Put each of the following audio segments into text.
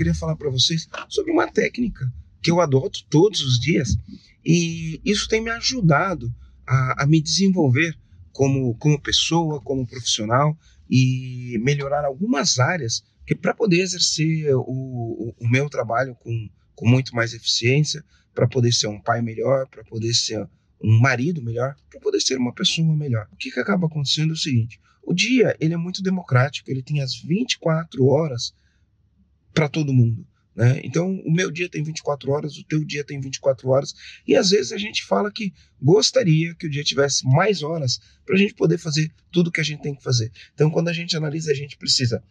queria falar para vocês sobre uma técnica que eu adoto todos os dias e isso tem me ajudado a, a me desenvolver como, como pessoa, como profissional e melhorar algumas áreas que para poder exercer o, o, o, meu trabalho com, com muito mais eficiência, para poder ser um pai melhor, para poder ser um marido melhor, para poder ser uma pessoa melhor. O que, que acaba acontecendo é o seguinte: o dia ele é muito democrático, ele tem as 24 horas para todo mundo. Né? Então, o meu dia tem 24 horas, o teu dia tem 24 horas, e às vezes a gente fala que gostaria que o dia tivesse mais horas para a gente poder fazer tudo que a gente tem que fazer. Então, quando a gente analisa, a gente precisa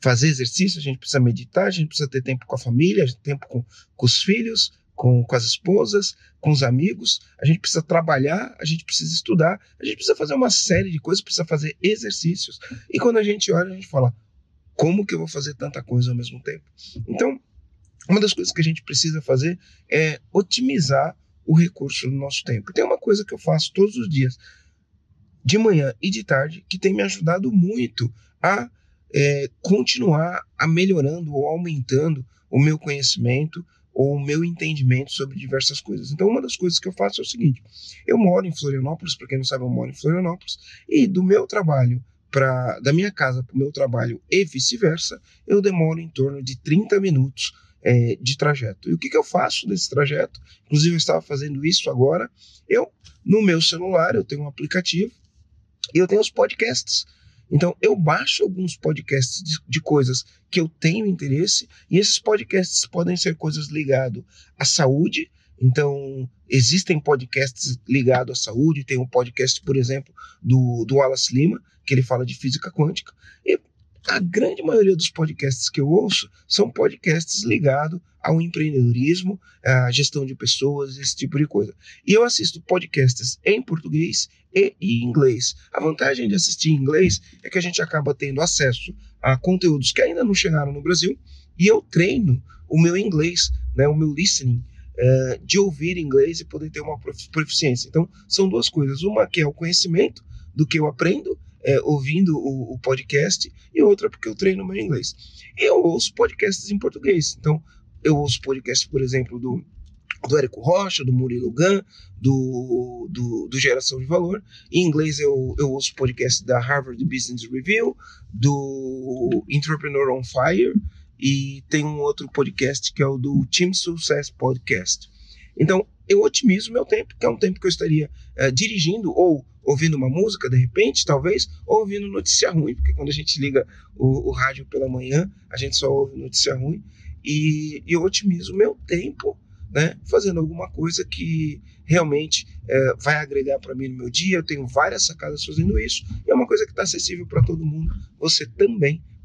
fazer exercício, a gente precisa meditar, a gente precisa ter tempo com a família, tempo com, com os filhos, com, com as esposas, com os amigos, a gente precisa trabalhar, a gente precisa estudar, a gente precisa fazer uma série de coisas, precisa fazer exercícios. E quando a gente olha, a gente fala: como que eu vou fazer tanta coisa ao mesmo tempo? Então, uma das coisas que a gente precisa fazer é otimizar o recurso do nosso tempo. Tem uma coisa que eu faço todos os dias, de manhã e de tarde, que tem me ajudado muito a é, continuar a melhorando ou aumentando o meu conhecimento ou o meu entendimento sobre diversas coisas. Então, uma das coisas que eu faço é o seguinte: eu moro em Florianópolis, para quem não sabe, eu moro em Florianópolis, e do meu trabalho para da minha casa para o meu trabalho e vice-versa, eu demoro em torno de 30 minutos é, de trajeto. E o que, que eu faço desse trajeto? Inclusive, eu estava fazendo isso agora. Eu, no meu celular, eu tenho um aplicativo e eu tenho os podcasts. Então, eu baixo alguns podcasts de, de, coisas que eu tenho interesse, e esses podcasts podem ser coisas ligadas à saúde. Então, existem podcasts ligados à saúde. Tem um podcast, por exemplo, do, do Wallace Lima, que ele fala de física quântica. E a grande maioria dos podcasts que eu ouço são podcasts ligados ao empreendedorismo, à gestão de pessoas, esse tipo de coisa. E eu assisto podcasts em português e em inglês. A vantagem de assistir em inglês é que a gente acaba tendo acesso a conteúdos que ainda não chegaram no Brasil e eu treino o meu inglês, né, o meu listening, uh, de ouvir inglês e poder ter uma proficiência. Então, são duas coisas. Uma que é o conhecimento do que eu aprendo é, ouvindo o, o, podcast, e outra porque eu treino meu inglês. Eu ouço podcasts em português. Então, eu ouço podcasts, por exemplo, do, do Érico Rocha, do Murilo Gun, do, do, do, Geração de Valor. Em inglês, eu, eu ouço podcast da Harvard Business Review, do Entrepreneur on Fire, e tem um outro podcast que é o do Team Success Podcast. Então, eu otimizo meu tempo, que é um tempo que eu estaria uh, dirigindo ou ouvindo uma música, de repente, talvez, ou ouvindo notícia ruim, porque quando a gente liga o, o rádio pela manhã, a gente só ouve notícia ruim, e, e eu otimizo meu tempo né, fazendo alguma coisa que realmente é, vai agregar para mim no meu dia. Eu tenho várias sacadas fazendo isso, e é uma coisa que está acessível para todo mundo. Você também